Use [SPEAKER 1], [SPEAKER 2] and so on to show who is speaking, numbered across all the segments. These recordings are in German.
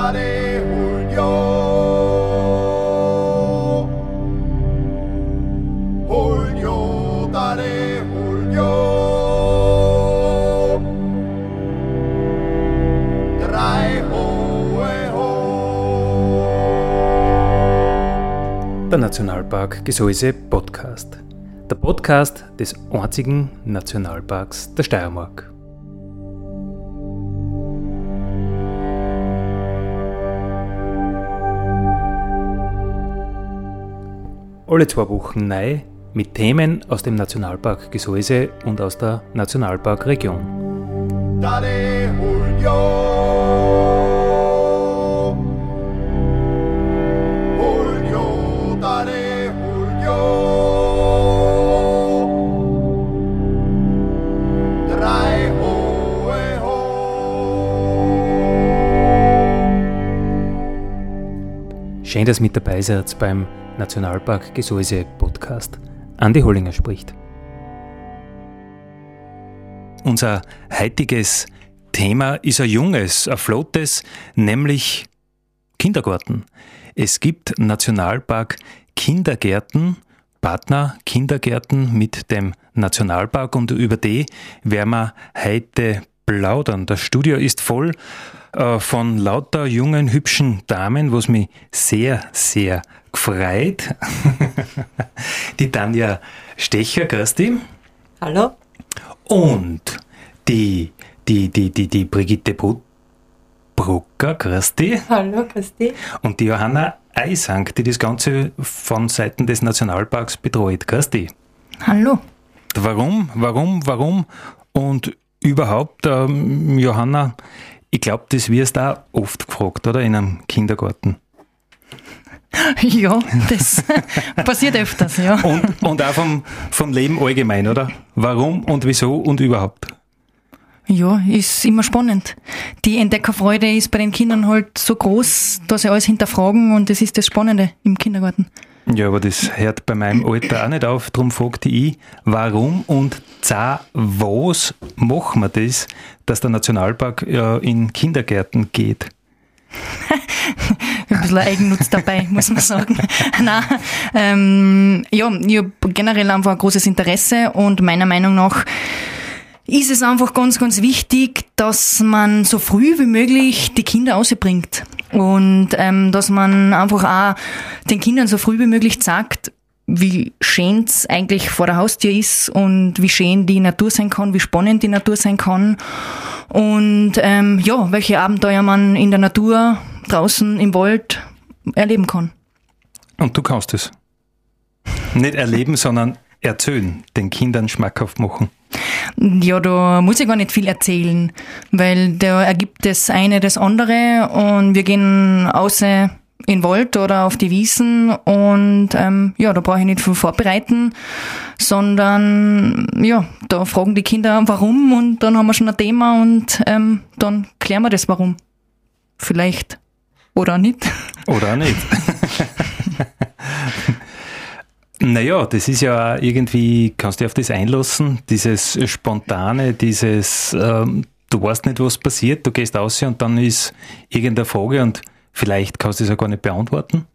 [SPEAKER 1] Dale Julio. Julio, dale Julio. Drei hohe ho.
[SPEAKER 2] Der Nationalpark Gesäuse Podcast. Der Podcast des einzigen Nationalparks der Steiermark. Alle zwei Wochen neu mit Themen aus dem Nationalpark Gesäuse und aus der Nationalparkregion.
[SPEAKER 1] Dale Julio.
[SPEAKER 2] Schön, dass mit dabei seid beim Nationalpark Gesäuse Podcast. Andi Hollinger spricht. Unser heutiges Thema ist ein junges, ein flottes, nämlich Kindergarten. Es gibt Nationalpark Kindergärten, Partner Kindergärten mit dem Nationalpark und über die werden wir heute plaudern. Das Studio ist voll äh, von lauter jungen, hübschen Damen, was mich sehr, sehr gefreut. die Tanja Stecher, grüß dich.
[SPEAKER 3] Hallo?
[SPEAKER 2] Und die, die, die, die, die Brigitte Bru- Brucker, grüß dich.
[SPEAKER 3] Hallo, Christi.
[SPEAKER 2] Und die Johanna Eisang, die das Ganze von Seiten des Nationalparks betreut. Grüß dich.
[SPEAKER 3] Hallo.
[SPEAKER 2] Warum, warum, warum? Und überhaupt, ähm, Johanna, ich glaube, das wirst du auch oft gefragt, oder? In einem Kindergarten.
[SPEAKER 3] Ja, das passiert öfters, ja.
[SPEAKER 2] Und, und auch vom, vom Leben allgemein, oder? Warum und wieso und überhaupt?
[SPEAKER 3] Ja, ist immer spannend. Die Entdeckerfreude ist bei den Kindern halt so groß, dass sie alles hinterfragen und das ist das Spannende im Kindergarten.
[SPEAKER 2] Ja, aber das hört bei meinem Alter auch nicht auf. Darum fragte ich, warum und za was machen wir das, dass der Nationalpark äh, in Kindergärten geht?
[SPEAKER 3] Ein bisschen Eigennutz dabei, muss man sagen. Nein, ähm, ja, ich habe generell einfach ein großes Interesse und meiner Meinung nach ist es einfach ganz, ganz wichtig, dass man so früh wie möglich die Kinder ausbringt. Und ähm, dass man einfach auch den Kindern so früh wie möglich sagt, wie schön es eigentlich vor der Haustür ist und wie schön die Natur sein kann, wie spannend die Natur sein kann. Und ähm, ja, welche Abenteuer man in der Natur, draußen im Wald erleben kann.
[SPEAKER 2] Und du kannst es. Nicht erleben, sondern erzählen, den Kindern schmackhaft machen.
[SPEAKER 3] Ja, da muss ich gar nicht viel erzählen, weil da ergibt das eine das andere und wir gehen außer in den Wald oder auf die Wiesen und ähm, ja, da brauche ich nicht viel vorbereiten, sondern ja, da fragen die Kinder warum und dann haben wir schon ein Thema und ähm, dann klären wir das warum. Vielleicht oder nicht.
[SPEAKER 2] Oder nicht. naja, das ist ja irgendwie, kannst du auf das einlassen, dieses Spontane, dieses, ähm, du weißt nicht, was passiert, du gehst aus und dann ist irgendeine Frage und vielleicht kannst du es ja gar nicht beantworten.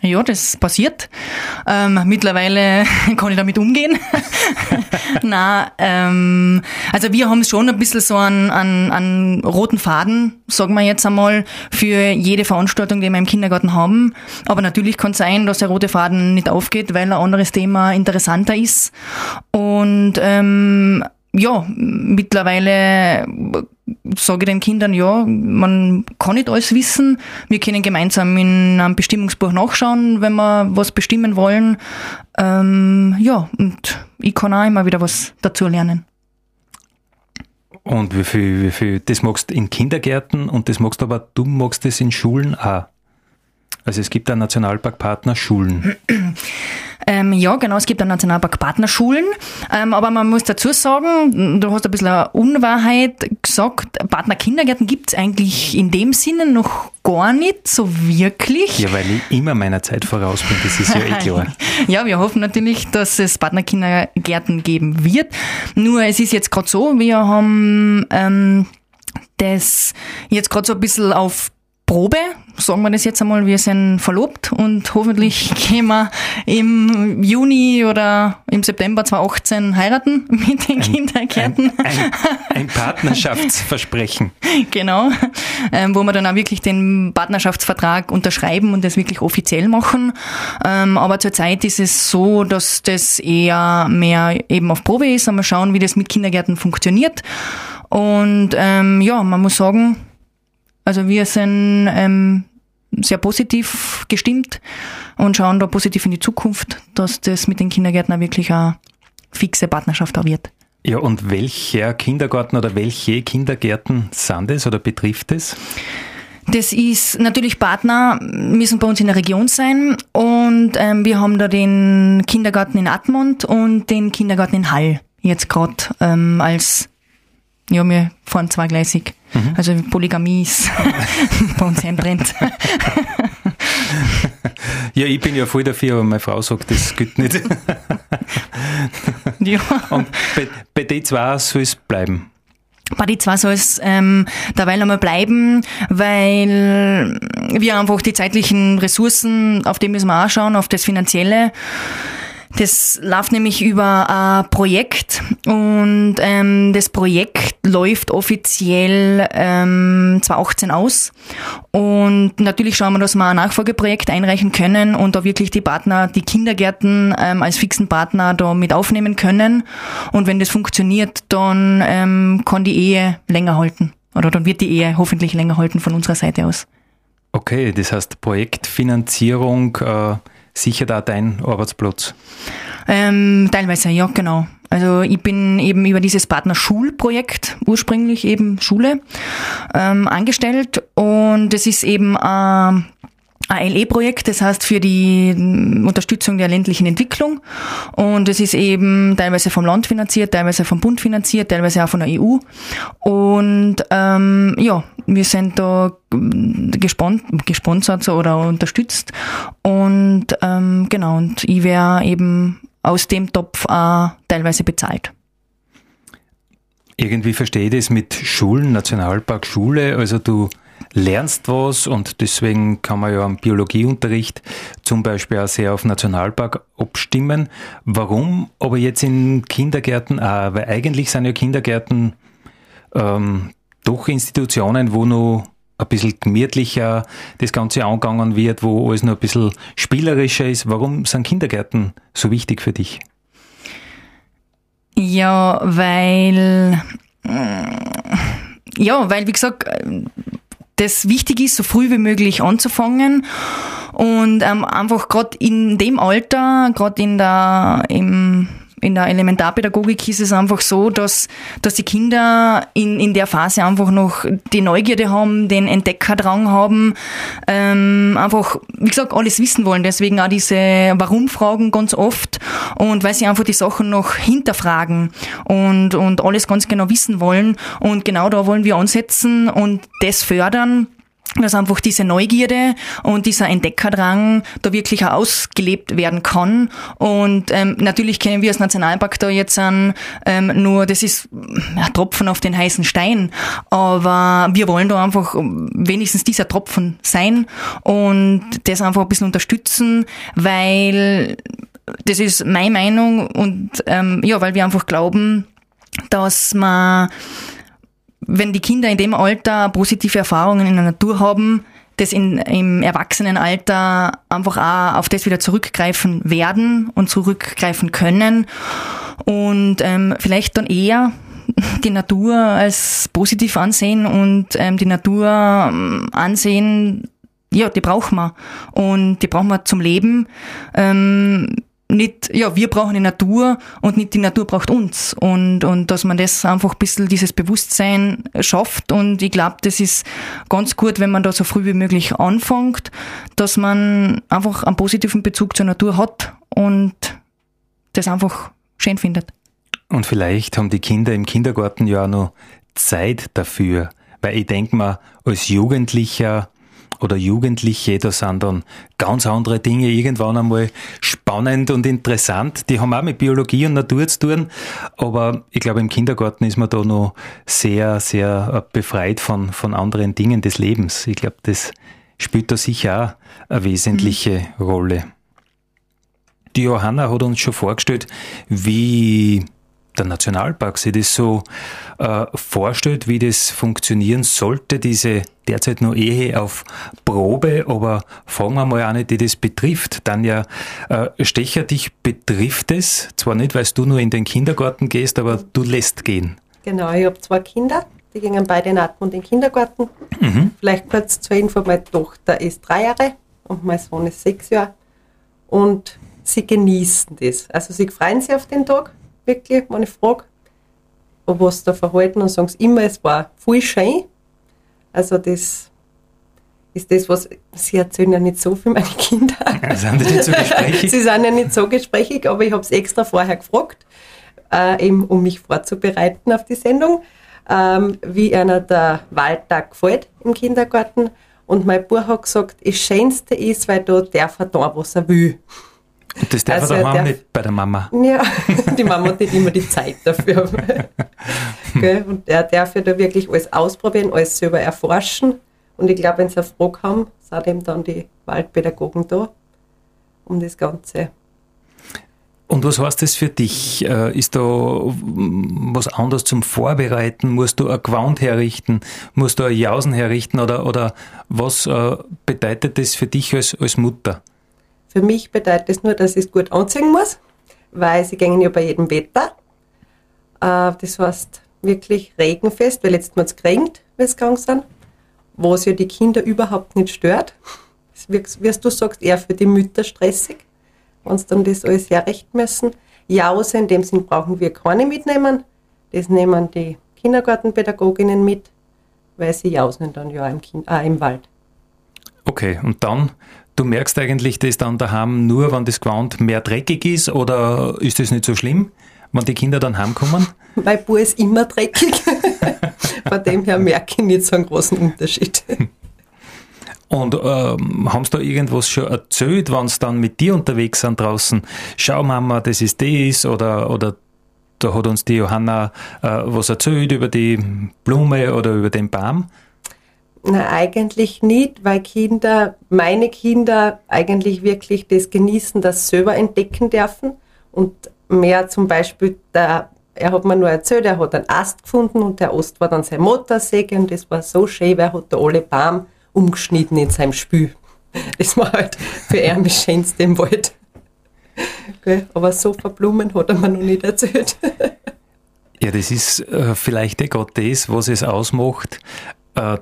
[SPEAKER 3] Ja, das passiert. Ähm, mittlerweile kann ich damit umgehen. Na, ähm, also wir haben schon ein bisschen so einen, einen, einen roten Faden, sagen wir jetzt einmal, für jede Veranstaltung, die wir im Kindergarten haben. Aber natürlich kann es sein, dass der rote Faden nicht aufgeht, weil ein anderes Thema interessanter ist. Und ähm, ja, mittlerweile sage ich den Kindern, ja, man kann nicht alles wissen. Wir können gemeinsam in einem Bestimmungsbuch nachschauen, wenn wir was bestimmen wollen. Ähm, ja, und ich kann auch immer wieder was dazu lernen.
[SPEAKER 2] Und wie viel, wie viel, das magst du in Kindergärten und das magst du aber, du magst das in Schulen auch. Also es gibt einen Nationalparkpartner Schulen.
[SPEAKER 3] Ähm, ja, genau, es gibt einen Nationalpark Partnerschulen, ähm, aber man muss dazu sagen, du hast ein bisschen eine Unwahrheit gesagt, Partnerkindergärten gibt es eigentlich in dem Sinne noch gar nicht so wirklich.
[SPEAKER 2] Ja, weil ich immer meiner Zeit voraus bin, das ist ja eh klar.
[SPEAKER 3] Ja, wir hoffen natürlich, dass es Partnerkindergärten geben wird. Nur es ist jetzt gerade so, wir haben ähm, das jetzt gerade so ein bisschen auf Probe, sagen wir das jetzt einmal, wir sind verlobt und hoffentlich gehen wir im Juni oder im September 2018 heiraten mit den ein, Kindergärten.
[SPEAKER 2] Ein, ein, ein Partnerschaftsversprechen.
[SPEAKER 3] genau, ähm, wo wir dann auch wirklich den Partnerschaftsvertrag unterschreiben und das wirklich offiziell machen. Ähm, aber zurzeit ist es so, dass das eher mehr eben auf Probe ist. Mal schauen, wie das mit Kindergärten funktioniert. Und ähm, ja, man muss sagen, also wir sind ähm, sehr positiv gestimmt und schauen da positiv in die Zukunft, dass das mit den Kindergärten wirklich eine fixe Partnerschaft auch wird.
[SPEAKER 2] Ja, und welcher Kindergarten oder welche Kindergärten sind es oder betrifft es?
[SPEAKER 3] Das ist natürlich Partner, müssen bei uns in der Region sein. Und ähm, wir haben da den Kindergarten in Admont und den Kindergarten in Hall jetzt gerade ähm, als ja, wir fahren zweigleisig. Mhm. Also Polygamie ist bei uns einbrennt.
[SPEAKER 2] ja, ich bin ja voll dafür, aber meine Frau sagt, das geht nicht. ja. Und bei, bei den zwei soll es bleiben.
[SPEAKER 3] Bei den zwei soll es ähm, derweil einmal bleiben, weil wir einfach die zeitlichen Ressourcen, auf die müssen wir auch schauen, auf das Finanzielle. Das läuft nämlich über ein Projekt und ähm, das Projekt läuft offiziell ähm, 2018 aus. Und natürlich schauen wir, dass wir ein Nachfolgeprojekt einreichen können und da wirklich die Partner, die Kindergärten ähm, als fixen Partner da mit aufnehmen können. Und wenn das funktioniert, dann ähm, kann die Ehe länger halten. Oder dann wird die Ehe hoffentlich länger halten von unserer Seite aus.
[SPEAKER 2] Okay, das heißt Projektfinanzierung. Äh sicher da dein Arbeitsplatz?
[SPEAKER 3] Ähm, teilweise, ja, genau. Also ich bin eben über dieses Partnerschulprojekt, ursprünglich eben Schule, ähm, angestellt und es ist eben äh, ALE-Projekt, das heißt für die Unterstützung der ländlichen Entwicklung. Und es ist eben teilweise vom Land finanziert, teilweise vom Bund finanziert, teilweise auch von der EU. Und ähm, ja, wir sind da gespon gesponsert oder unterstützt. Und ähm, genau, und ich wäre eben aus dem Topf äh, teilweise bezahlt.
[SPEAKER 2] Irgendwie verstehe ich das mit Schulen, Nationalpark Schule, also du lernst was und deswegen kann man ja am Biologieunterricht zum Beispiel auch sehr auf Nationalpark abstimmen. Warum aber jetzt in Kindergärten auch? Weil eigentlich sind ja Kindergärten ähm, doch Institutionen, wo noch ein bisschen gemütlicher das Ganze angegangen wird, wo alles noch ein bisschen spielerischer ist. Warum sind Kindergärten so wichtig für dich?
[SPEAKER 3] Ja, weil, ja, weil, wie gesagt, das wichtig ist, so früh wie möglich anzufangen und ähm, einfach gerade in dem Alter, gerade in der im in der Elementarpädagogik ist es einfach so, dass, dass die Kinder in, in der Phase einfach noch die Neugierde haben, den Entdeckerdrang haben, ähm, einfach, wie gesagt, alles wissen wollen. Deswegen auch diese Warum-Fragen ganz oft und weil sie einfach die Sachen noch hinterfragen und, und alles ganz genau wissen wollen. Und genau da wollen wir ansetzen und das fördern dass einfach diese Neugierde und dieser Entdeckerdrang da wirklich auch ausgelebt werden kann. Und ähm, natürlich kennen wir als Nationalpark da jetzt an, ähm, nur das ist ein Tropfen auf den heißen Stein. Aber wir wollen da einfach wenigstens dieser Tropfen sein und das einfach ein bisschen unterstützen, weil das ist meine Meinung und ähm, ja, weil wir einfach glauben, dass man wenn die Kinder in dem Alter positive Erfahrungen in der Natur haben, das in, im Erwachsenenalter einfach auch auf das wieder zurückgreifen werden und zurückgreifen können und ähm, vielleicht dann eher die Natur als positiv ansehen und ähm, die Natur ähm, ansehen, ja, die brauchen wir und die brauchen wir zum Leben. Ähm, nicht, ja, wir brauchen die Natur und nicht die Natur braucht uns. Und, und dass man das einfach ein bisschen dieses Bewusstsein schafft. Und ich glaube, das ist ganz gut, wenn man da so früh wie möglich anfängt, dass man einfach einen positiven Bezug zur Natur hat und das einfach schön findet.
[SPEAKER 2] Und vielleicht haben die Kinder im Kindergarten ja auch noch Zeit dafür. Weil ich denke mal, als Jugendlicher oder Jugendliche, da sind dann ganz andere Dinge irgendwann einmal spannend und interessant. Die haben auch mit Biologie und Natur zu tun, aber ich glaube, im Kindergarten ist man da noch sehr, sehr äh, befreit von, von anderen Dingen des Lebens. Ich glaube, das spielt da sicher auch eine wesentliche mhm. Rolle. Die Johanna hat uns schon vorgestellt, wie der Nationalpark sich das so äh, vorstellt, wie das funktionieren sollte, diese derzeit nur Ehe auf Probe, aber fragen wir mal eine, die das betrifft. Tanja äh, Stecher, dich betrifft es, zwar nicht, weil du nur in den Kindergarten gehst, aber du lässt gehen.
[SPEAKER 4] Genau, ich habe zwei Kinder, die gingen beide in Atmund in den Kindergarten. Mhm. Vielleicht kurz zur Info, meine Tochter ist drei Jahre und mein Sohn ist sechs Jahre und sie genießen das. Also sie freuen sich auf den Tag wirklich, wenn ich frage, was da verhalten und sagen sie immer, es war voll schön. Also das ist das, was sie erzählen ja nicht so für meine Kinder. sind die nicht so gesprächig? sie sind ja nicht so gesprächig, aber ich habe es extra vorher gefragt, äh, eben um mich vorzubereiten auf die Sendung, ähm, wie einer der Waldtag gefällt im Kindergarten. Und mein Buch hat gesagt, das Schönste ist, weil da darf er da, was er will.
[SPEAKER 2] Und das darf also er daheim nicht bei der Mama.
[SPEAKER 4] Ja, die Mama hat nicht immer die Zeit dafür. und er darf ja da wirklich alles ausprobieren, alles selber erforschen. Und ich glaube, wenn sie eine Frage haben, sind eben dann die Waldpädagogen da, um das Ganze
[SPEAKER 2] und was heißt das für dich? Äh, ist da was anderes zum Vorbereiten? Musst du ein Gewand herrichten? Musst du ein Jausen herrichten? Oder, oder was äh, bedeutet das für dich als, als Mutter?
[SPEAKER 4] Für mich bedeutet es nur, dass ich es gut anziehen muss, weil sie gehen ja bei jedem Wetter. Äh, das heißt wirklich regenfest, weil letztes Mal es geregnet, wie es gegangen sind, was ja die Kinder überhaupt nicht stört. Das wie du sagst, eher für die Mütter stressig, wenn sie dann das alles herrichten müssen. Jause in dem Sinn brauchen wir keine mitnehmen. Das nehmen die Kindergartenpädagoginnen mit, weil sie jausen dann ja im, kind, äh, im Wald.
[SPEAKER 2] Okay, und dann Du merkst eigentlich das dann daheim nur, wenn das Gewand mehr dreckig ist oder ist das nicht so schlimm, wenn die Kinder dann heimkommen?
[SPEAKER 4] Mein Bub ist immer dreckig. Von dem her merke ich nicht so einen großen Unterschied.
[SPEAKER 2] Und ähm, haben sie da irgendwas schon erzählt, wenn sie dann mit dir unterwegs sind draußen? Schau Mama, das ist das oder, oder da hat uns die Johanna äh, was erzählt über die Blume oder über den Baum?
[SPEAKER 4] Na, eigentlich nicht, weil Kinder, meine Kinder eigentlich wirklich das genießen, das selber entdecken dürfen. Und mehr zum Beispiel, der, er hat mir nur erzählt, er hat einen Ast gefunden und der Ast war dann seine Motorsäge und das war so schön, weil er hat da alle Baum umgeschnitten in seinem Spül. Das war halt für ihn das Schönste im Wald. Aber so verblumen hat er mir noch nicht erzählt.
[SPEAKER 2] Ja, das ist äh, vielleicht eh das, was es ausmacht,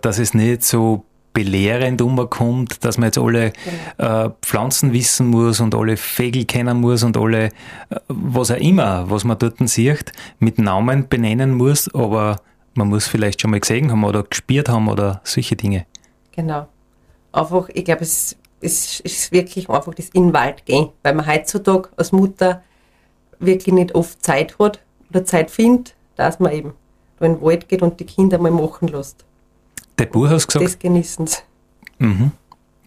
[SPEAKER 2] dass es nicht so belehrend umkommt, dass man jetzt alle äh, Pflanzen wissen muss und alle Vögel kennen muss und alle, äh, was auch immer, was man dort sieht, mit Namen benennen muss, aber man muss vielleicht schon mal gesehen haben oder gespürt haben oder solche Dinge.
[SPEAKER 4] Genau. Einfach, ich glaube, es, es ist wirklich einfach das in den Wald gehen, weil man heutzutage als Mutter wirklich nicht oft Zeit hat oder Zeit findet, dass man eben in den Wald geht und die Kinder mal machen lässt.
[SPEAKER 2] Der Buch hat gesagt.
[SPEAKER 4] Das genießen sie.
[SPEAKER 2] Mhm.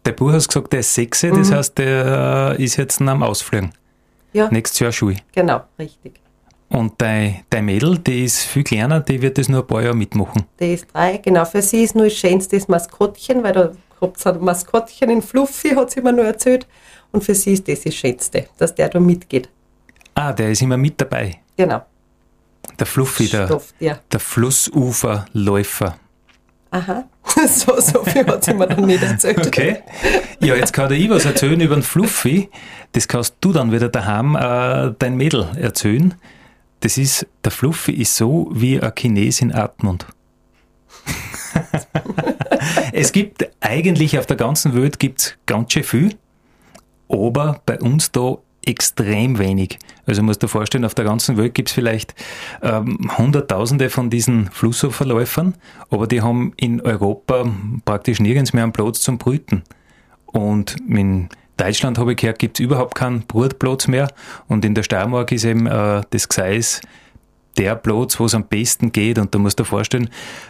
[SPEAKER 2] Der Buch hat gesagt, der ist sechs, mhm. das heißt, der ist jetzt am Ausfliegen. Ja. Nächstes Jahr Schule.
[SPEAKER 4] Genau, richtig.
[SPEAKER 2] Und dein, dein Mädel, die ist viel kleiner, die wird das nur ein paar Jahre mitmachen.
[SPEAKER 4] Die ist drei, genau. Für sie ist nur das schönste das Maskottchen, weil da habt ein Maskottchen in Fluffy, hat sie mir nur erzählt. Und für sie ist das das Schönste, dass der da mitgeht.
[SPEAKER 2] Ah, der ist immer mit dabei.
[SPEAKER 4] Genau.
[SPEAKER 2] Der Fluffy, Stoff, der, ja. der Flussuferläufer.
[SPEAKER 4] Aha, so, so viel hat sie mir dann nicht erzählt.
[SPEAKER 2] Okay. Ja, jetzt kann ich was erzählen über den Fluffy. Das kannst du dann wieder daheim äh, dein Mädel erzählen. Das ist, der Fluffy ist so wie ein Chines in Atmund. es gibt eigentlich auf der ganzen Welt gibt's ganz schön viel, aber bei uns da extrem wenig. Also musst du dir vorstellen, auf der ganzen Welt gibt es vielleicht ähm, Hunderttausende von diesen Flussuferläufern, aber die haben in Europa praktisch nirgends mehr einen Platz zum Brüten. Und in Deutschland habe ich gehört, gibt es überhaupt keinen Brutplatz mehr. Und in der Steiermark ist eben äh, das Gseis der Platz, wo es am besten geht. Und da musst du dir vorstellen,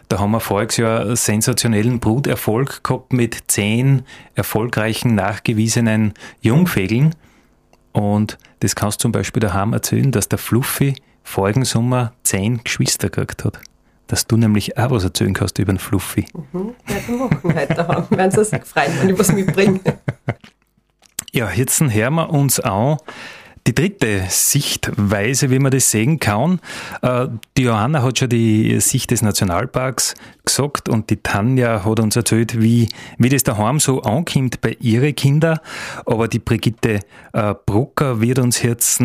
[SPEAKER 2] da haben wir voriges Jahr einen sensationellen Bruterfolg gehabt mit zehn erfolgreichen, nachgewiesenen Jungvögeln. Und das kannst du zum Beispiel daheim erzählen, dass der Fluffy vorigen Sommer zehn Geschwister gekriegt hat. Dass du nämlich auch was erzählen kannst über den Fluffy.
[SPEAKER 4] Mhm. Ja, machen heute daheim. Werden sie sich freuen, wenn ich was mitbringe.
[SPEAKER 2] Ja, jetzt hören wir uns an die dritte Sichtweise, wie man das sehen kann. Äh, die Johanna hat schon die Sicht des Nationalparks gesagt und die Tanja hat uns erzählt, wie, wie das daheim so ankommt bei ihren Kindern. Aber die Brigitte äh, Brucker wird uns jetzt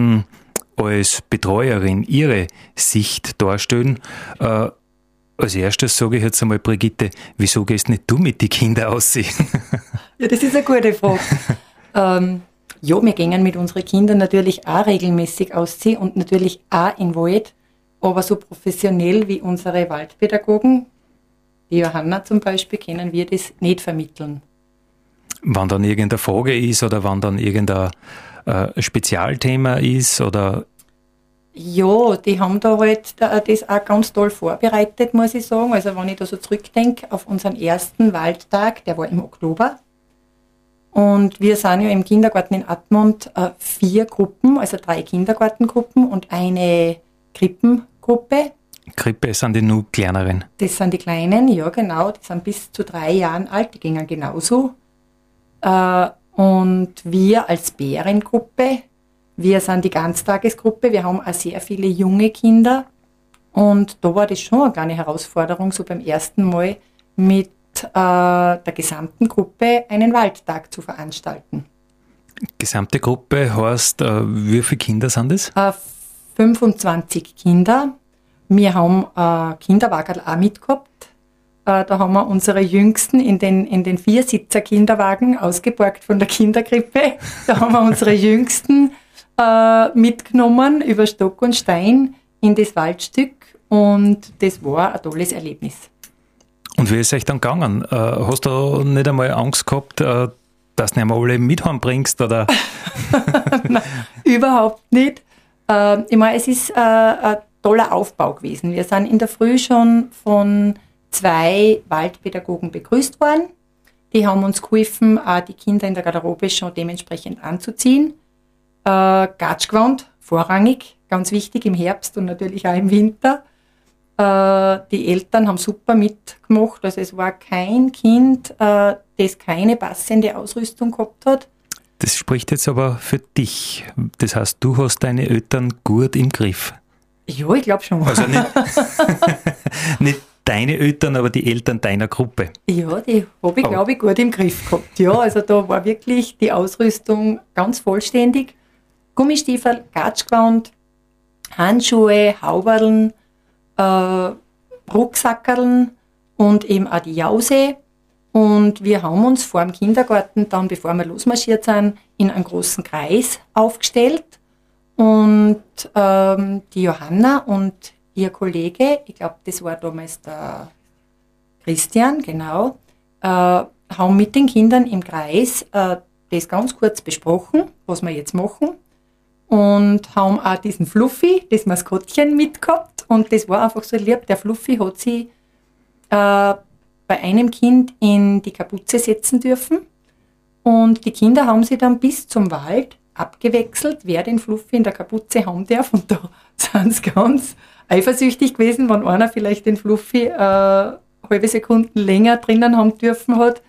[SPEAKER 2] als Betreuerin ihre Sicht darstellen. Äh, als erstes sage ich jetzt einmal, Brigitte, wieso gehst nicht du mit den Kindern aussehen?
[SPEAKER 5] Ja, das ist eine gute Frage. ähm, ja, wir gehen mit unseren Kindern natürlich auch regelmäßig ausziehen und natürlich auch in Wald, aber so professionell wie unsere Waldpädagogen, die Johanna zum Beispiel, können wir das nicht vermitteln.
[SPEAKER 2] Wann dann irgendeine Frage ist oder wann dann irgendein äh, Spezialthema ist oder
[SPEAKER 5] ja, die haben da halt das auch ganz toll vorbereitet, muss ich sagen. Also wenn ich da so zurückdenke auf unseren ersten Waldtag, der war im Oktober, und wir sind ja im Kindergarten in Admont äh, vier Gruppen, also drei Kindergartengruppen und eine Krippengruppe.
[SPEAKER 2] Krippe sind die nur kleineren.
[SPEAKER 5] Das sind die kleinen, ja genau, die sind bis zu drei Jahren alt, die gingen genauso. Äh, und wir als Bärengruppe, wir sind die Ganztagesgruppe, wir haben auch sehr viele junge Kinder. Und da war das schon eine kleine Herausforderung, so beim ersten Mal mit äh, der gesamten Gruppe einen Waldtag zu veranstalten.
[SPEAKER 2] Gesamte Gruppe heißt, äh, wie viele Kinder sind es?
[SPEAKER 5] Äh, 25 Kinder. Wir haben äh, Kinderwagen auch mitgehabt. Äh, da haben wir unsere Jüngsten in den, in den Viersitzer-Kinderwagen ausgeborgt von der Kinderkrippe. Da haben wir unsere Jüngsten äh, mitgenommen über Stock und Stein in das Waldstück und das war ein tolles Erlebnis.
[SPEAKER 2] Und wie ist es euch dann gegangen? Äh, hast du nicht einmal Angst gehabt, äh, dass du nicht einmal alle mit bringst? Oder?
[SPEAKER 5] Nein, überhaupt nicht. Äh, ich meine, es ist äh, ein toller Aufbau gewesen. Wir sind in der Früh schon von zwei Waldpädagogen begrüßt worden. Die haben uns geholfen, die Kinder in der Garderobe schon dementsprechend anzuziehen. Äh, Gatschgewand, vorrangig, ganz wichtig im Herbst und natürlich auch im Winter. Äh, die Eltern haben super mitgemacht. Also es war kein Kind, äh, das keine passende Ausrüstung gehabt hat.
[SPEAKER 2] Das spricht jetzt aber für dich. Das heißt, du hast deine Eltern gut im Griff.
[SPEAKER 5] Ja, ich glaube schon.
[SPEAKER 2] Also nicht, nicht deine Eltern, aber die Eltern deiner Gruppe.
[SPEAKER 5] Ja, die habe ich, glaube ich, gut im Griff gehabt. Ja, also da war wirklich die Ausrüstung ganz vollständig. Gummistiefel, Gatschgewand, Handschuhe, Hauberln, äh, Rucksackerln und eben auch die Jause. Und wir haben uns vor dem Kindergarten dann, bevor wir losmarschiert sind, in einen großen Kreis aufgestellt. Und ähm, die Johanna und ihr Kollege, ich glaube, das war damals der Christian, genau, äh, haben mit den Kindern im Kreis äh, das ganz kurz besprochen, was wir jetzt machen und haben auch diesen Fluffy, das Maskottchen mitgehabt und das war einfach so lieb. Der Fluffy hat sie äh, bei einem Kind in die Kapuze setzen dürfen und die Kinder haben sie dann bis zum Wald abgewechselt, wer den Fluffy in der Kapuze haben darf und da sind sie ganz eifersüchtig gewesen, wenn einer vielleicht den Fluffy äh, halbe Sekunden länger drinnen haben dürfen hat.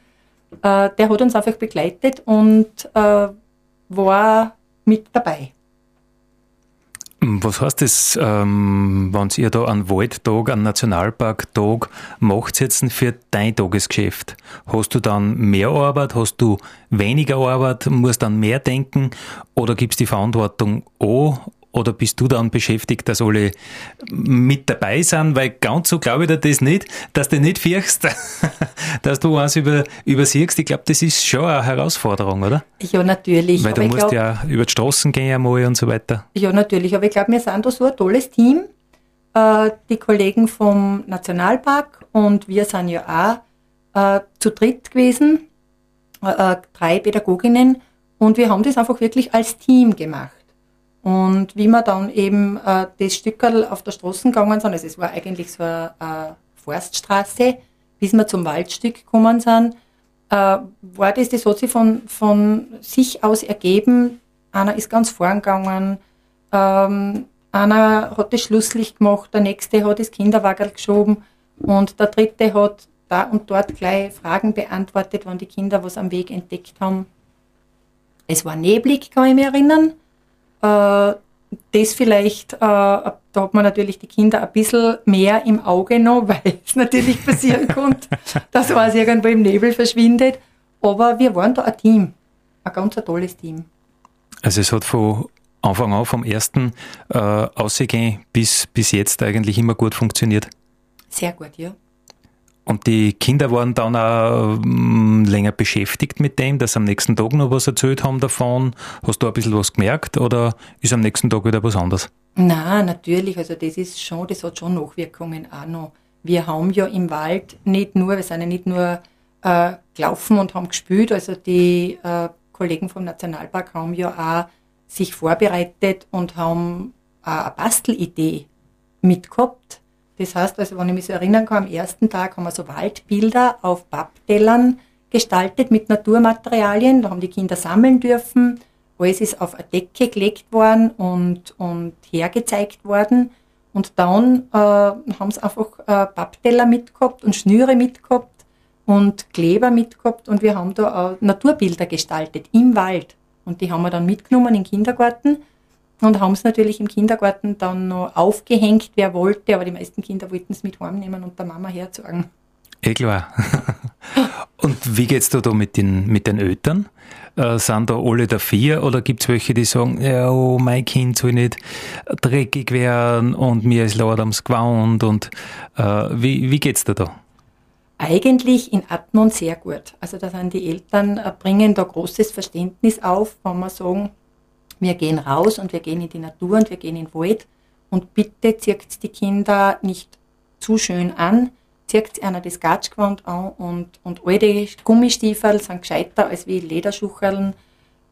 [SPEAKER 5] Äh, der hat uns einfach begleitet und äh, war mit dabei.
[SPEAKER 2] Was heißt das, ähm, wenn ihr da einen Waldtag, einen Nationalparktag macht jetzt für dein Tagesgeschäft? Hast du dann mehr Arbeit, hast du weniger Arbeit, musst dann mehr denken? Oder gibst die Verantwortung an oder bist du dann beschäftigt, dass alle mit dabei sind? Weil ganz so glaube ich dir das nicht, dass du nicht fürchst, dass du was über, übersiehst. Ich glaube, das ist schon eine Herausforderung, oder?
[SPEAKER 5] Ja, natürlich.
[SPEAKER 2] Weil du musst glaub, ja über die Straßen gehen einmal und so weiter.
[SPEAKER 5] Ja, natürlich. Aber ich glaube, wir sind da so ein tolles Team. Äh, die Kollegen vom Nationalpark und wir sind ja auch äh, zu dritt gewesen, äh, drei Pädagoginnen und wir haben das einfach wirklich als Team gemacht. Und wie wir dann eben äh, das Stückerl auf der Straße gegangen sind, also es war eigentlich so eine, eine Forststraße, bis wir zum Waldstück gekommen sind, äh, war das, das hat sich von, von sich aus ergeben. Einer ist ganz vorn gegangen, ähm, einer hat das Schlusslicht gemacht, der nächste hat das Kinderwagel geschoben und der dritte hat da und dort gleich Fragen beantwortet, wenn die Kinder was am Weg entdeckt haben. Es war neblig, kann ich mich erinnern. Äh, das vielleicht, äh, da hat man natürlich die Kinder ein bisschen mehr im Auge noch, weil es natürlich passieren konnte, dass was irgendwo im Nebel verschwindet. Aber wir waren da ein Team, ein ganz tolles Team.
[SPEAKER 2] Also es hat von Anfang an, vom ersten äh, Ausgehen bis, bis jetzt eigentlich immer gut funktioniert.
[SPEAKER 5] Sehr gut, ja.
[SPEAKER 2] Und die Kinder waren dann auch ähm, länger beschäftigt mit dem, dass sie am nächsten Tag noch was erzählt haben davon. Hast du ein bisschen was gemerkt oder ist am nächsten Tag wieder was anderes?
[SPEAKER 5] Na, natürlich. Also das ist schon, das hat schon Nachwirkungen auch noch. Wir haben ja im Wald nicht nur, wir sind ja nicht nur äh, gelaufen und haben gespielt. Also die äh, Kollegen vom Nationalpark haben ja auch sich vorbereitet und haben äh, eine Bastelidee mitgehabt das heißt, also wenn ich mich so erinnern kann, am ersten Tag haben wir so Waldbilder auf Papptellern gestaltet mit Naturmaterialien. Da haben die Kinder sammeln dürfen. Alles ist auf eine Decke gelegt worden und, und hergezeigt worden. Und dann äh, haben sie einfach äh, Pappteller mitgehabt und Schnüre mitgehabt und Kleber mitgehabt und wir haben da auch Naturbilder gestaltet im Wald. Und die haben wir dann mitgenommen in den Kindergarten und haben es natürlich im Kindergarten dann noch aufgehängt, wer wollte, aber die meisten Kinder wollten es mit heimnehmen und der Mama herzeigen.
[SPEAKER 2] Eh klar. und wie geht's da, da mit den, mit den Eltern? Äh, sind da alle dafür oder gibt es welche, die sagen, ja, oh, mein Kind soll nicht dreckig werden und mir ist laut ams Gewand und äh, wie, wie geht's da da?
[SPEAKER 5] Eigentlich in Atmund sehr gut. Also da sind die Eltern, äh, bringen da großes Verständnis auf, wenn wir sagen, wir gehen raus und wir gehen in die Natur und wir gehen in den Wald und bitte zieht die Kinder nicht zu schön an, zieht einer das Gatschgewand an und, und alte Gummistiefel sind gescheiter als wie Lederschucheln.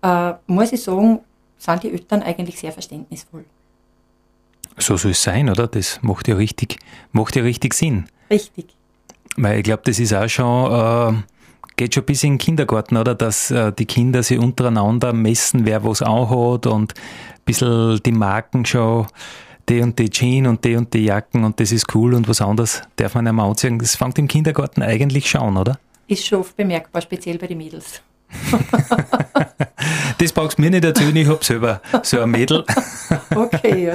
[SPEAKER 5] Äh, muss ich sagen, sind die Eltern eigentlich sehr verständnisvoll.
[SPEAKER 2] So soll es sein, oder? Das macht ja richtig, macht ja richtig Sinn.
[SPEAKER 5] Richtig.
[SPEAKER 2] Weil ich glaube, das ist auch schon äh, geht schon bis in den Kindergarten, oder? Dass äh, die Kinder sich untereinander messen, wer was anhat und ein bisschen die Marken schon, die und die Jeans und die und die Jacken und das ist cool und was anderes darf man einmal anziehen. Das fängt im Kindergarten eigentlich schon an, oder?
[SPEAKER 5] Ist schon oft bemerkbar, speziell bei den Mädels.
[SPEAKER 2] das brauchst du mir nicht erzählen, ich habe selber so ein Mädel.
[SPEAKER 5] Okay, ja.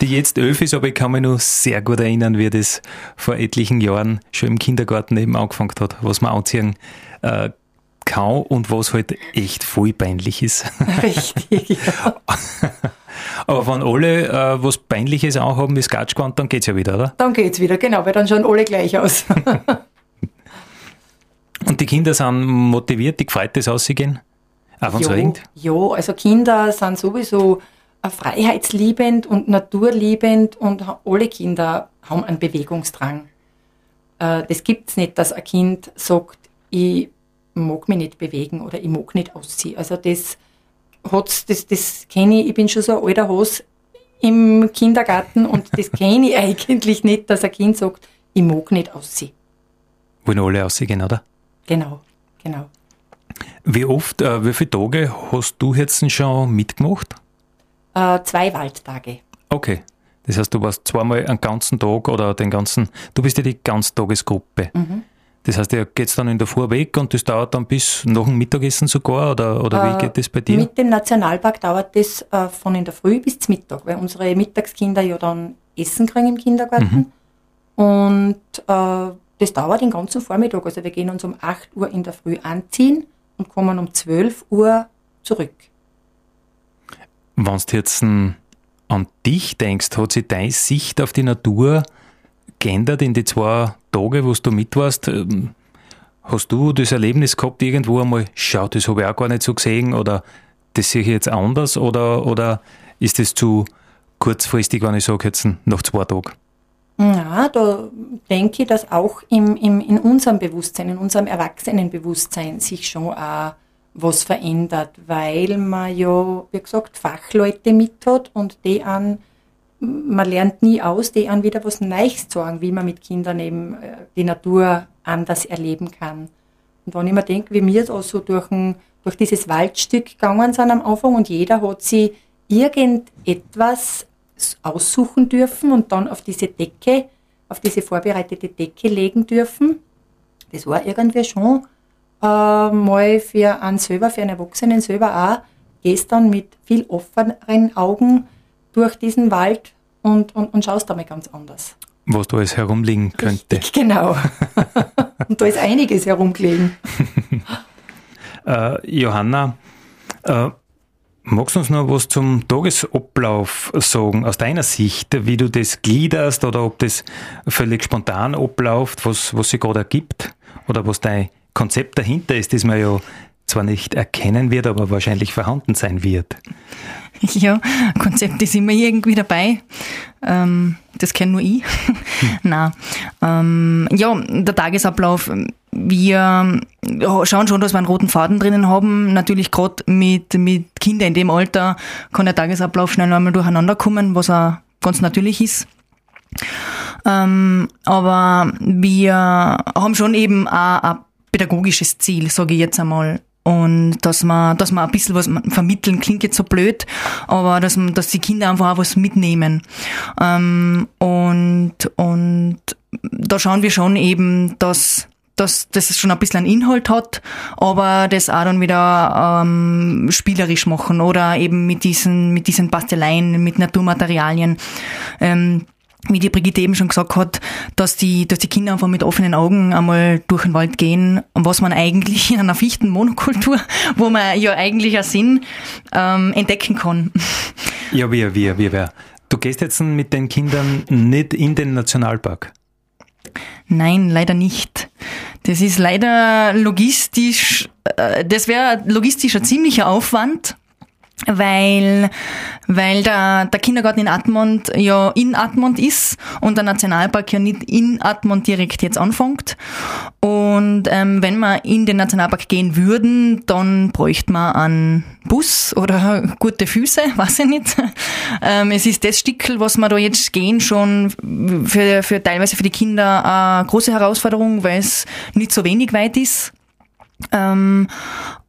[SPEAKER 2] Die jetzt elf ist, aber ich kann mich noch sehr gut erinnern, wie das vor etlichen Jahren schon im Kindergarten eben angefangen hat, was man anziehen äh, kann und was halt echt voll peinlich ist.
[SPEAKER 5] Richtig, ja.
[SPEAKER 2] Aber wenn alle äh, was Peinliches anhaben, wie Skatschgewand, dann geht's ja wieder, oder?
[SPEAKER 5] Dann geht's wieder, genau, weil dann schauen alle gleich aus.
[SPEAKER 2] Und die Kinder sind motiviert, die gefreut das aussehen? Auch wenn es regnet?
[SPEAKER 5] Ja, also Kinder sind sowieso freiheitsliebend und naturliebend und alle Kinder haben einen Bewegungsdrang. Äh, das gibt es nicht, dass ein Kind sagt, ich mag mich nicht bewegen oder ich mag nicht ausziehen. Also das hat's, das, das kenne ich, ich bin schon so ein alter Hose im Kindergarten und das kenne ich eigentlich nicht, dass ein Kind sagt, ich mag nicht ausziehen.
[SPEAKER 2] Wollen alle aussehen, oder?
[SPEAKER 5] Genau, genau.
[SPEAKER 2] Wie oft, äh, wie viele Tage hast du jetzt schon mitgemacht?
[SPEAKER 5] Äh, zwei Waldtage.
[SPEAKER 2] Okay. Das heißt, du warst zweimal einen ganzen Tag oder den ganzen, du bist ja die Ganztagesgruppe. Mhm. Das heißt, ihr geht dann in der Früh weg und das dauert dann bis nach dem Mittagessen sogar oder, oder wie äh, geht das bei dir?
[SPEAKER 5] Mit dem Nationalpark dauert das äh, von in der Früh bis zum Mittag, weil unsere Mittagskinder ja dann Essen kriegen im Kindergarten. Mhm. Und äh, das dauert den ganzen Vormittag. Also wir gehen uns um 8 Uhr in der Früh anziehen und kommen um 12 Uhr zurück.
[SPEAKER 2] Wenn du jetzt an dich denkst, hat sich deine Sicht auf die Natur geändert in die zwei Tage, wo du mit warst? Ähm, hast du das Erlebnis gehabt, irgendwo einmal, schau, das habe ich auch gar nicht so gesehen oder das sehe ich jetzt anders oder, oder ist das zu kurzfristig, wenn ich sage, jetzt nach zwei Tagen?
[SPEAKER 5] Ja, da denke ich, dass auch im, im, in unserem Bewusstsein, in unserem Erwachsenenbewusstsein sich schon auch was verändert, weil man ja, wie gesagt, Fachleute mit hat und die an, man lernt nie aus, die an wieder was Neues sagen, wie man mit Kindern eben äh, die Natur anders erleben kann. Und wenn ich mir denke, wie wir da so durch, ein, durch dieses Waldstück gegangen sind am Anfang und jeder hat sich irgendetwas aussuchen dürfen und dann auf diese Decke, auf diese vorbereitete Decke legen dürfen. Das war irgendwie schon äh, mal für einen selber, für einen Erwachsenen selber auch, gehst dann mit viel offeneren Augen durch diesen Wald und, und, und schaust damit ganz anders.
[SPEAKER 2] Was da alles herumliegen könnte.
[SPEAKER 5] Richtig, genau. und da ist einiges herumgelegen.
[SPEAKER 2] äh, Johanna, äh, Magst du uns noch was zum Tagesablauf sagen, aus deiner Sicht, wie du das gliederst oder ob das völlig spontan abläuft, was, was sich gerade ergibt oder was dein Konzept dahinter ist, das man ja zwar nicht erkennen wird, aber wahrscheinlich vorhanden sein wird.
[SPEAKER 3] Ja, Konzept ist immer irgendwie dabei. Ähm, das kenne nur ich. Nein. Ähm, ja, der Tagesablauf. Wir schauen schon, dass wir einen roten Faden drinnen haben. Natürlich gerade mit, mit Kindern in dem Alter kann der Tagesablauf schnell einmal durcheinander kommen, was auch ganz natürlich ist. Ähm, aber wir haben schon eben auch ein pädagogisches Ziel, sage ich jetzt einmal. Und dass man, dass man ein bisschen was vermitteln, klingt jetzt so blöd, aber dass, man, dass die Kinder einfach auch was mitnehmen. Ähm, und, und da schauen wir schon eben, dass, dass das schon ein bisschen einen Inhalt hat, aber das auch dann wieder ähm, spielerisch machen oder eben mit diesen, mit diesen Basteleien, mit Naturmaterialien. Ähm, wie die Brigitte eben schon gesagt hat, dass die, dass die Kinder einfach mit offenen Augen einmal durch den Wald gehen, was man eigentlich in einer Fichtenmonokultur, wo man ja eigentlich auch Sinn ähm, entdecken kann.
[SPEAKER 2] Ja, wie, wie, wie, wie. Du gehst jetzt mit den Kindern nicht in den Nationalpark?
[SPEAKER 3] Nein, leider nicht. Das ist leider logistisch, äh, das wäre logistisch ein ziemlicher Aufwand weil, weil der, der Kindergarten in Atmund ja in Atmund ist und der Nationalpark ja nicht in Atmund direkt jetzt anfängt. Und ähm, wenn wir in den Nationalpark gehen würden, dann bräuchte man einen Bus oder gute Füße, weiß ich nicht. Ähm, es ist das Stickel, was wir da jetzt gehen, schon für, für teilweise für die Kinder eine große Herausforderung, weil es nicht so wenig weit ist. Ähm,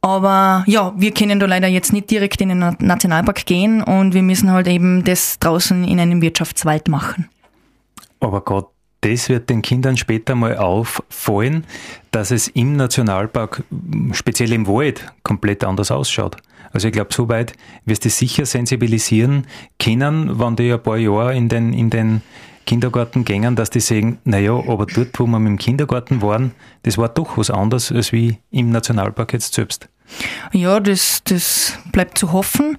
[SPEAKER 3] aber ja, wir können da leider jetzt nicht direkt in den Nationalpark gehen und wir müssen halt eben das draußen in einem Wirtschaftswald machen.
[SPEAKER 2] Aber Gott, das wird den Kindern später mal auffallen, dass es im Nationalpark, speziell im Wald, komplett anders ausschaut. Also ich glaube, soweit wirst du sicher sensibilisieren können, wenn die ein paar Jahre in den, in den Kindergartengängern, dass die sagen, naja, aber dort, wo wir mit dem Kindergarten waren, das war doch was anderes als wie im Nationalpark jetzt selbst.
[SPEAKER 3] Ja, das, das bleibt zu hoffen.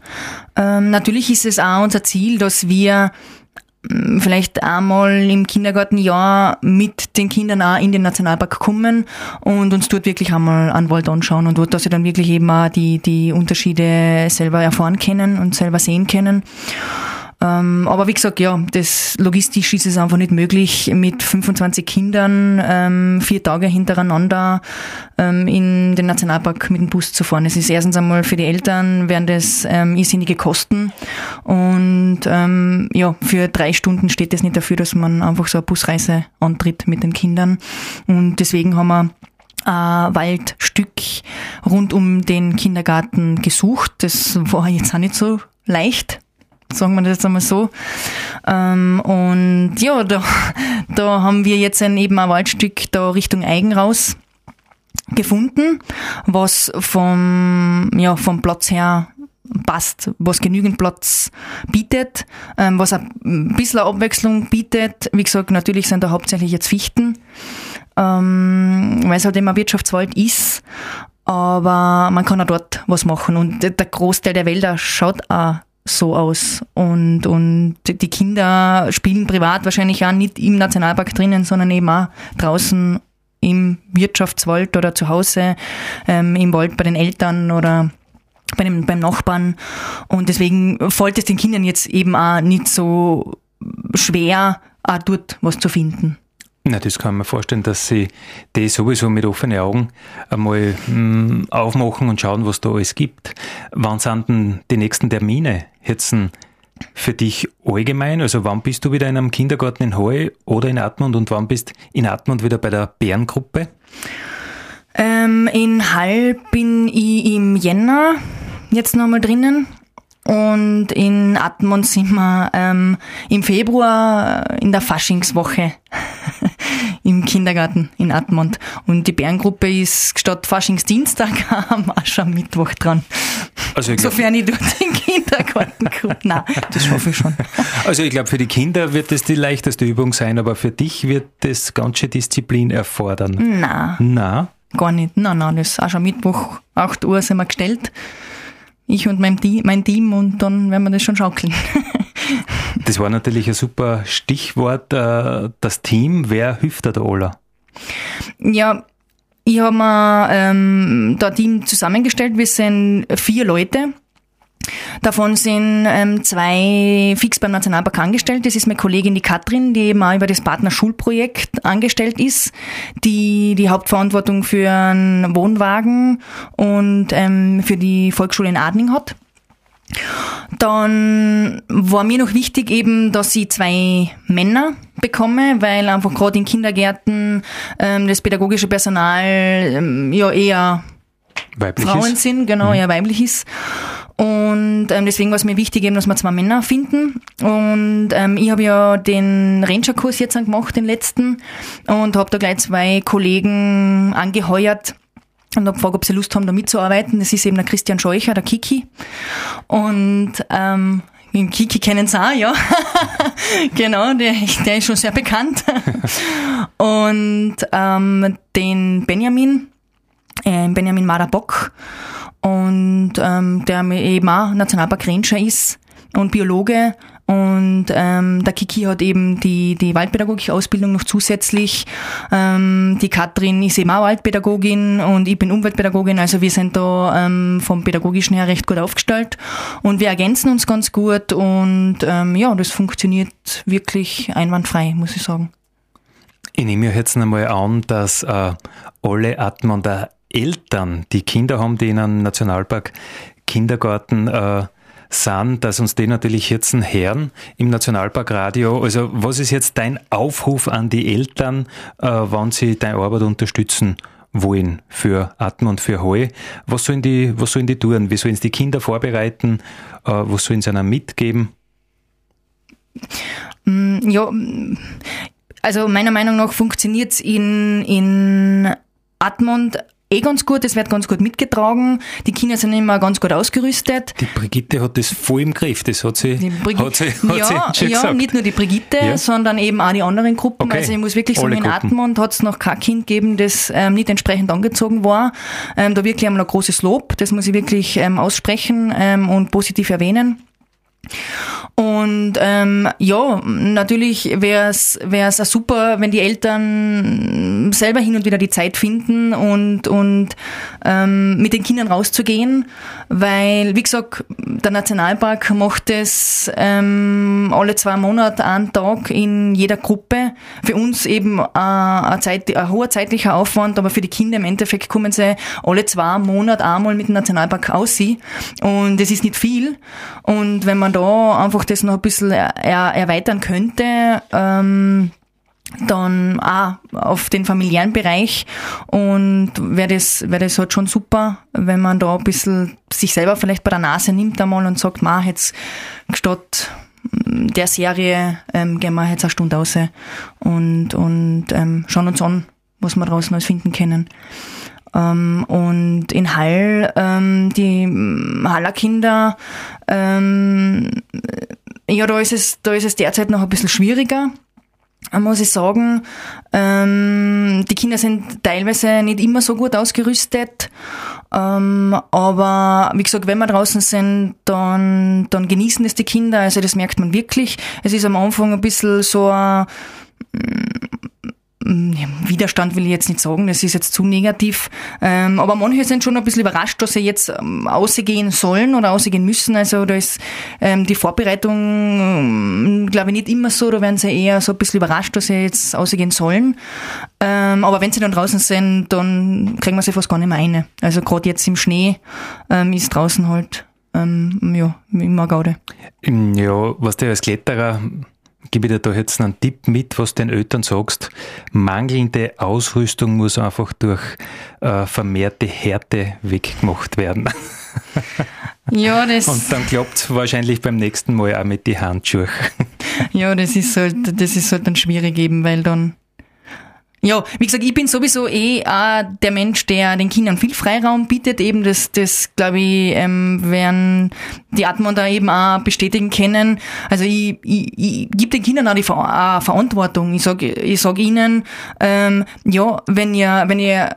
[SPEAKER 3] Ähm, natürlich ist es auch unser Ziel, dass wir mm, vielleicht einmal im Kindergartenjahr mit den Kindern auch in den Nationalpark kommen und uns dort wirklich einmal an Wald anschauen und dort, dass sie dann wirklich eben auch die, die Unterschiede selber erfahren können und selber sehen können. Ähm, aber wie gesagt, ja, das logistisch ist es einfach nicht möglich, mit 25 Kindern ähm, vier Tage hintereinander ähm, in den Nationalpark mit dem Bus zu fahren. Es ist erstens einmal für die Eltern wären das ähm, irrsinnige Kosten und ähm, ja, für drei Stunden steht es nicht dafür, dass man einfach so eine Busreise antritt mit den Kindern. Und deswegen haben wir ein Waldstück rund um den Kindergarten gesucht. Das war jetzt auch nicht so leicht, sagen wir das jetzt einmal so. Ähm, und ja, da, da haben wir jetzt ein, eben ein Waldstück da Richtung Eigen raus gefunden, was vom, ja, vom Platz her passt, was genügend Platz bietet, ähm, was ein bisschen Abwechslung bietet. Wie gesagt, natürlich sind da hauptsächlich jetzt Fichten, ähm, weil es halt immer Wirtschaftswald ist, aber man kann auch dort was machen und der Großteil der Wälder schaut auch so aus. Und, und die Kinder spielen privat wahrscheinlich auch nicht im Nationalpark drinnen, sondern eben auch draußen im Wirtschaftswald oder zu Hause, ähm, im Wald bei den Eltern oder bei dem, beim Nachbarn. Und deswegen fällt es den Kindern jetzt eben auch nicht so schwer, auch dort was zu finden.
[SPEAKER 2] Na, das kann man vorstellen, dass sie die sowieso mit offenen Augen einmal mh, aufmachen und schauen, was da alles gibt. Wann sind denn die nächsten Termine jetzt für dich allgemein? Also wann bist du wieder in einem Kindergarten in Heu oder in Atmund und wann bist in Atmund wieder bei der Bärengruppe?
[SPEAKER 3] Ähm, in Hall bin ich im Jänner jetzt nochmal drinnen. Und in Atmund sind wir ähm, im Februar in der Faschingswoche im Kindergarten in Atmund. Und die Bärengruppe ist statt Faschingsdienstag am Aschermittwoch dran. Also ich glaub, Sofern ich durch den Kindergarten komme. Nein, das schaffe ich schon.
[SPEAKER 2] Also ich glaube, für die Kinder wird das die leichteste Übung sein, aber für dich wird das ganz schön Disziplin erfordern.
[SPEAKER 3] Nein.
[SPEAKER 2] Nein?
[SPEAKER 3] Gar nicht. Nein, nein, das ist auch schon Mittwoch, 8 Uhr sind wir gestellt. Ich und mein, mein Team und dann werden wir das schon schaukeln.
[SPEAKER 2] das war natürlich ein super Stichwort, äh, das Team. Wer hilft da, der Ola?
[SPEAKER 3] Ja, ich habe mir ähm, da Team zusammengestellt. Wir sind vier Leute. Davon sind ähm, zwei fix beim Nationalpark angestellt. Das ist meine Kollegin, die Katrin, die eben auch über das Partnerschulprojekt angestellt ist, die die Hauptverantwortung für einen Wohnwagen und ähm, für die Volksschule in Adning hat. Dann war mir noch wichtig eben, dass ich zwei Männer bekomme, weil einfach gerade in Kindergärten ähm, das pädagogische Personal ähm, ja eher
[SPEAKER 2] weiblich
[SPEAKER 3] Frauen
[SPEAKER 2] ist.
[SPEAKER 3] sind, genau, mhm. eher weiblich ist. Und ähm, deswegen war es mir wichtig, eben, dass wir zwei Männer finden. Und ähm, ich habe ja den Ranger-Kurs jetzt gemacht, den letzten, und habe da gleich zwei Kollegen angeheuert, und habe gefragt, ob sie Lust haben, da mitzuarbeiten. Das ist eben der Christian Scheucher, der Kiki. Und ähm, den Kiki kennen sie auch, ja. genau, der, der ist schon sehr bekannt. und ähm, den Benjamin, äh, Benjamin Marabock, und ähm, der eben auch Nationalpark Ranger ist und Biologe und ähm, der Kiki hat eben die, die waldpädagogische Ausbildung noch zusätzlich. Ähm, die Katrin ist eben auch Waldpädagogin und ich bin Umweltpädagogin. Also wir sind da ähm, vom Pädagogischen her recht gut aufgestellt. Und wir ergänzen uns ganz gut und ähm, ja, das funktioniert wirklich einwandfrei, muss ich sagen.
[SPEAKER 2] Ich nehme jetzt einmal an, dass äh, alle Atmen der Eltern, die Kinder haben, die in einem Nationalpark Kindergarten äh, sind, dass uns die natürlich jetzt hören im Nationalparkradio. Also was ist jetzt dein Aufruf an die Eltern, äh, wann sie deine Arbeit unterstützen wollen für Atmen und für Heu? Was sollen die, was sollen die tun? Wie sollen sie die Kinder vorbereiten? Äh, was sollen sie ihnen mitgeben?
[SPEAKER 3] Mm, ja, also meiner Meinung nach funktioniert es in, in Atmund eh ganz gut, es wird ganz gut mitgetragen. Die Kinder sind immer ganz gut ausgerüstet.
[SPEAKER 2] Die Brigitte hat das voll im Griff, das hat sie,
[SPEAKER 3] die
[SPEAKER 2] hat sie, hat
[SPEAKER 3] ja,
[SPEAKER 2] sie
[SPEAKER 3] ja, nicht nur die Brigitte, ja. sondern eben auch die anderen Gruppen.
[SPEAKER 2] Okay.
[SPEAKER 3] Also ich muss wirklich sagen,
[SPEAKER 2] Alle
[SPEAKER 3] in. Atmund hat es noch kein Kind gegeben, das ähm, nicht entsprechend angezogen war. Ähm, da wirklich einmal ein großes Lob, das muss ich wirklich ähm, aussprechen ähm, und positiv erwähnen. Und ähm, ja, natürlich wäre es wäre es super, wenn die Eltern selber hin und wieder die Zeit finden und und ähm, mit den Kindern rauszugehen, weil wie gesagt der Nationalpark macht es ähm, alle zwei Monate einen Tag in jeder Gruppe. Für uns eben äh, ein, Zeit, ein hoher zeitlicher Aufwand, aber für die Kinder im Endeffekt kommen sie alle zwei Monate einmal mit dem Nationalpark aussehen und das ist nicht viel. Und wenn man da einfach das noch ein bisschen er, erweitern könnte, ähm, dann auch auf den familiären Bereich und wäre das, wäre das halt schon super, wenn man da ein bisschen sich selber vielleicht bei der Nase nimmt einmal und sagt, ma, jetzt statt der Serie ähm, gehen wir jetzt eine Stunde raus und, und ähm, schauen uns an, was wir draußen alles finden können. Ähm, und in Hall, ähm, die Haller Kinder, ähm, ja, da ist es, da ist es derzeit noch ein bisschen schwieriger. Muss ich sagen, ähm, die Kinder sind teilweise nicht immer so gut ausgerüstet, ähm, aber wie gesagt, wenn wir draußen sind, dann, dann genießen es die Kinder, also das merkt man wirklich. Es ist am Anfang ein bisschen so ein, Widerstand will ich jetzt nicht sagen, das ist jetzt zu negativ. Ähm, aber manche sind schon ein bisschen überrascht, dass sie jetzt ähm, ausgehen sollen oder ausgehen müssen. Also da ist ähm, die Vorbereitung, glaube ich, nicht immer so. Da werden sie eher so ein bisschen überrascht, dass sie jetzt ausgehen sollen. Aber wenn sie dann draußen sind, dann kriegen wir sie fast gar nicht mehr rein. Also gerade jetzt im Schnee ist draußen halt ja, immer Gaude.
[SPEAKER 2] Ja, was der als Kletterer gebe ich dir da jetzt einen Tipp mit, was den Eltern sagst. Mangelnde Ausrüstung muss einfach durch äh, vermehrte Härte weggemacht werden.
[SPEAKER 3] Ja, das.
[SPEAKER 2] Und dann klappt es wahrscheinlich beim nächsten Mal auch mit den Handschuhen.
[SPEAKER 3] Ja, das ist halt, das ist halt dann schwierig eben, weil dann ja, wie gesagt, ich bin sowieso eh auch der Mensch, der den Kindern viel Freiraum bietet. Eben das, das glaube ich, ähm, werden die Atmen da eben auch bestätigen können. Also ich, ich, ich gebe den Kindern auch die Ver auch Verantwortung. Ich sage ich sag ihnen, ähm, ja, wenn ihr, wenn ihr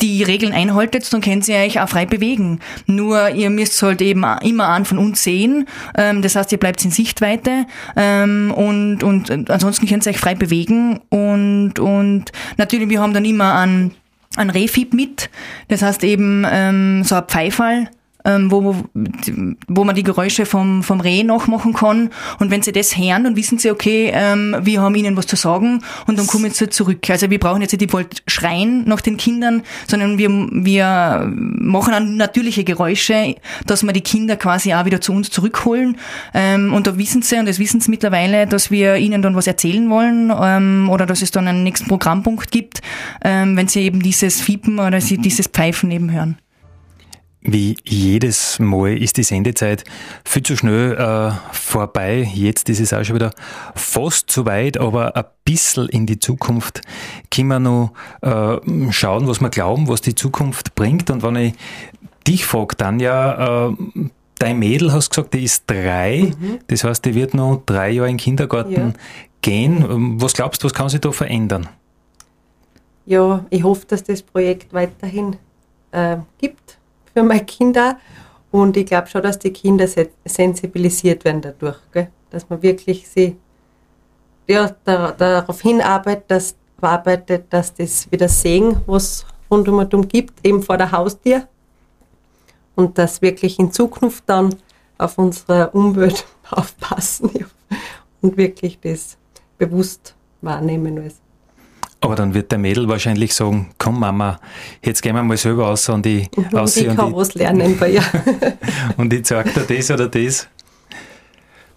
[SPEAKER 3] die Regeln einhaltet, dann könnt ihr euch auch frei bewegen. Nur ihr müsst halt eben immer an von uns sehen. Ähm, das heißt, ihr bleibt in Sichtweite ähm, und, und ansonsten könnt ihr euch frei bewegen. Und, und natürlich, wir haben dann immer einen, einen Refib mit. Das heißt eben ähm, so ein Pfeifall ähm, wo, wo man die Geräusche vom, vom Reh nachmachen kann. Und wenn sie das hören, dann wissen sie, okay, ähm, wir haben ihnen was zu sagen und dann kommen sie zurück. Also wir brauchen jetzt nicht, die wollt schreien nach den Kindern, sondern wir, wir machen dann natürliche Geräusche, dass wir die Kinder quasi auch wieder zu uns zurückholen. Ähm, und da wissen sie, und das wissen sie mittlerweile, dass wir ihnen dann was erzählen wollen ähm, oder dass es dann einen nächsten Programmpunkt gibt, ähm, wenn sie eben dieses Fiepen oder sie dieses Pfeifen eben hören.
[SPEAKER 2] Wie jedes Mal ist die Sendezeit viel zu schnell äh, vorbei. Jetzt ist es auch schon wieder fast zu weit, aber ein bisschen in die Zukunft können wir noch äh, schauen, was wir glauben, was die Zukunft bringt. Und wenn ich dich frage, dann ja, äh, dein Mädel, hast gesagt, die ist drei. Mhm. Das heißt, die wird noch drei Jahre in den Kindergarten ja. gehen. Was glaubst du, was kann sich da verändern?
[SPEAKER 4] Ja, ich hoffe, dass das Projekt weiterhin äh, gibt für meine Kinder. Und ich glaube schon, dass die Kinder sensibilisiert werden dadurch, gell? dass man wirklich sie ja, da, darauf hinarbeitet, dass, arbeitet, dass das wieder sehen, was rund um und um gibt, eben vor der Haustür. Und dass wirklich in Zukunft dann auf unsere Umwelt aufpassen ja. und wirklich das bewusst wahrnehmen. Also.
[SPEAKER 2] Aber dann wird der Mädel wahrscheinlich sagen, komm Mama, jetzt gehen wir mal selber raus und ich
[SPEAKER 4] mhm, aus ich kann was lernen bei ihr.
[SPEAKER 2] und ich zeige dir das oder das.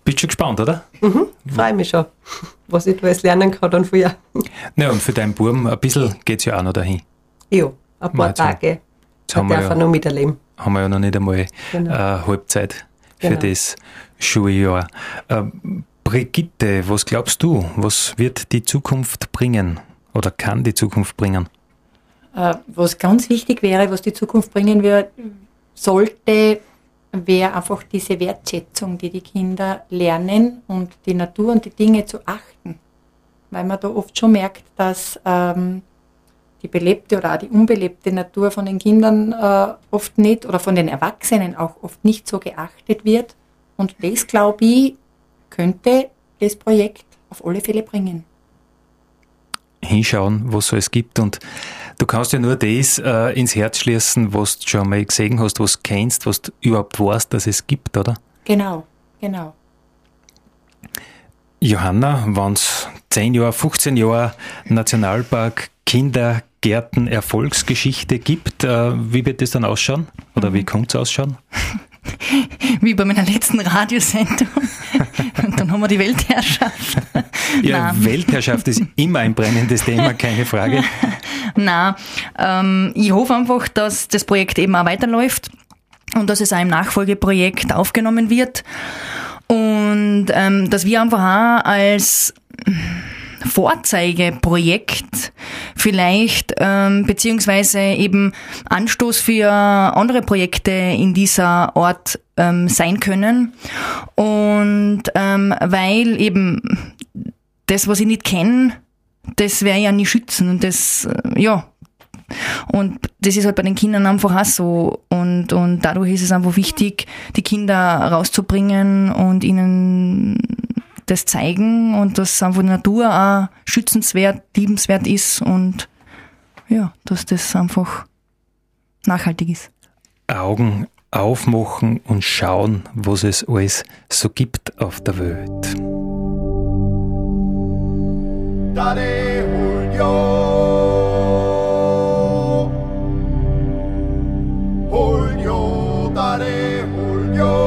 [SPEAKER 2] Bist du schon gespannt, oder?
[SPEAKER 4] Mhm, freue mich schon, was ich da alles lernen kann dann früher.
[SPEAKER 2] Ja, und für deinen Buben ein bisschen geht es ja auch noch dahin.
[SPEAKER 4] Ja, ein paar jetzt Tage.
[SPEAKER 2] Jetzt haben wir ja,
[SPEAKER 4] noch miterleben.
[SPEAKER 2] Haben wir ja noch nicht einmal genau. äh, Halbzeit für genau. das Schuljahr. Äh, Brigitte, was glaubst du, was wird die Zukunft bringen? Oder kann die Zukunft bringen?
[SPEAKER 5] Äh, was ganz wichtig wäre, was die Zukunft bringen wird, sollte, wäre einfach diese Wertschätzung, die die Kinder lernen und die Natur und die Dinge zu achten. Weil man da oft schon merkt, dass ähm, die belebte oder auch die unbelebte Natur von den Kindern äh, oft nicht oder von den Erwachsenen auch oft nicht so geachtet wird. Und das, glaube ich, könnte das Projekt auf alle Fälle bringen
[SPEAKER 2] hinschauen, was so es gibt. Und du kannst ja nur das äh, ins Herz schließen, was du schon mal gesehen hast, was du kennst, was du überhaupt weißt, dass es gibt, oder?
[SPEAKER 5] Genau, genau.
[SPEAKER 2] Johanna, wenn es 10 Jahre, 15 Jahre Nationalpark, Kindergärten, Erfolgsgeschichte gibt, äh, wie wird das dann ausschauen? Oder mhm. wie kommt es ausschauen?
[SPEAKER 3] wie bei meiner letzten Radiosendung. Und dann haben wir die Weltherrschaft.
[SPEAKER 2] Ja, Nein. Weltherrschaft ist immer ein brennendes Thema, keine Frage.
[SPEAKER 3] Nein, ähm, ich hoffe einfach, dass das Projekt eben auch weiterläuft und dass es auch im Nachfolgeprojekt aufgenommen wird. Und ähm, dass wir einfach auch als Vorzeigeprojekt vielleicht ähm, beziehungsweise eben Anstoß für andere Projekte in dieser Ort ähm, sein können. Und ähm, weil eben das, was ich nicht kenne, das werde ich ja nicht schützen. Und das, äh, ja. Und das ist halt bei den Kindern einfach auch so. Und, und dadurch ist es einfach wichtig, die Kinder rauszubringen und ihnen das zeigen und dass einfach die Natur auch schützenswert, liebenswert ist und ja, dass das einfach nachhaltig ist.
[SPEAKER 2] Augen aufmachen und schauen, was es alles so gibt auf der Welt.
[SPEAKER 1] Dare Julio. Julio, dare Julio.